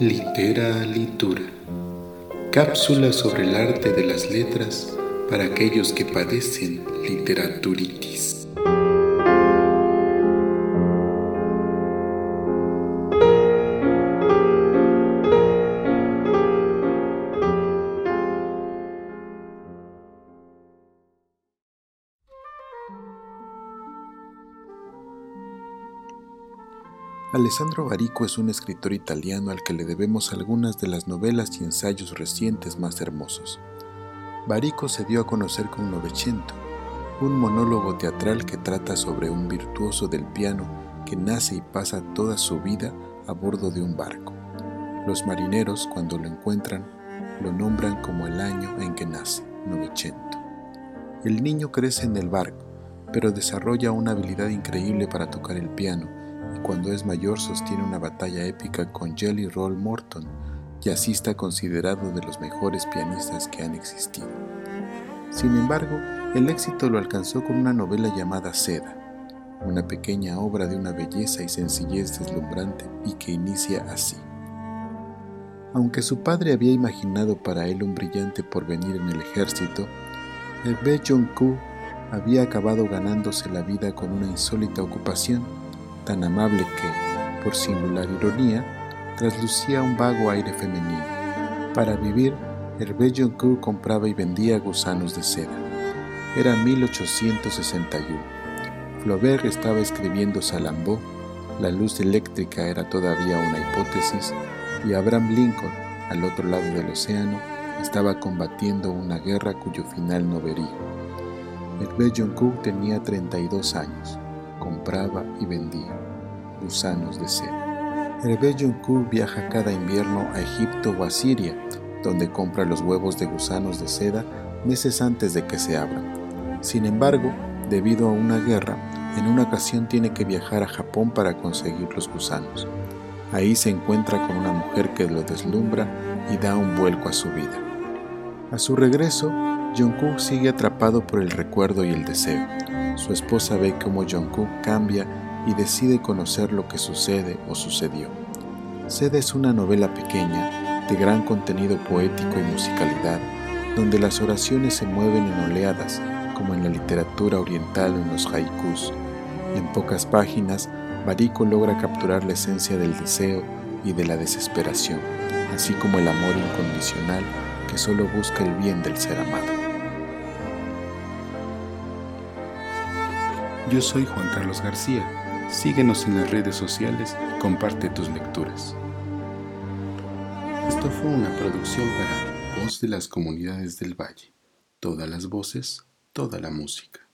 Litera Litura. Cápsula sobre el arte de las letras para aquellos que padecen literaturitis. Alessandro Barico es un escritor italiano al que le debemos algunas de las novelas y ensayos recientes más hermosos. Barico se dio a conocer con Novecento, un monólogo teatral que trata sobre un virtuoso del piano que nace y pasa toda su vida a bordo de un barco. Los marineros, cuando lo encuentran, lo nombran como el año en que nace, Novecento. El niño crece en el barco, pero desarrolla una habilidad increíble para tocar el piano cuando es mayor sostiene una batalla épica con Jelly Roll Morton, está considerado de los mejores pianistas que han existido. Sin embargo, el éxito lo alcanzó con una novela llamada Seda, una pequeña obra de una belleza y sencillez deslumbrante y que inicia así. Aunque su padre había imaginado para él un brillante porvenir en el ejército, Hervé Jong-ku había acabado ganándose la vida con una insólita ocupación tan amable que, por singular ironía, traslucía un vago aire femenino. Para vivir, Hervé Joncourt compraba y vendía gusanos de seda. Era 1861. Flaubert estaba escribiendo Salambó, la luz eléctrica era todavía una hipótesis y Abraham Lincoln, al otro lado del océano, estaba combatiendo una guerra cuyo final no vería. Hervé Joncourt tenía 32 años compraba y vendía gusanos de seda. Hervé Juncourt viaja cada invierno a Egipto o a Siria, donde compra los huevos de gusanos de seda meses antes de que se abran. Sin embargo, debido a una guerra, en una ocasión tiene que viajar a Japón para conseguir los gusanos. Ahí se encuentra con una mujer que lo deslumbra y da un vuelco a su vida. A su regreso, Jungkook sigue atrapado por el recuerdo y el deseo. Su esposa ve cómo Jungkook cambia y decide conocer lo que sucede o sucedió. Sede es una novela pequeña, de gran contenido poético y musicalidad, donde las oraciones se mueven en oleadas, como en la literatura oriental o en los haikus. En pocas páginas, Barico logra capturar la esencia del deseo y de la desesperación, así como el amor incondicional que solo busca el bien del ser amado. Yo soy Juan Carlos García. Síguenos en las redes sociales y comparte tus lecturas. Esto fue una producción para Voz de las Comunidades del Valle. Todas las voces, toda la música.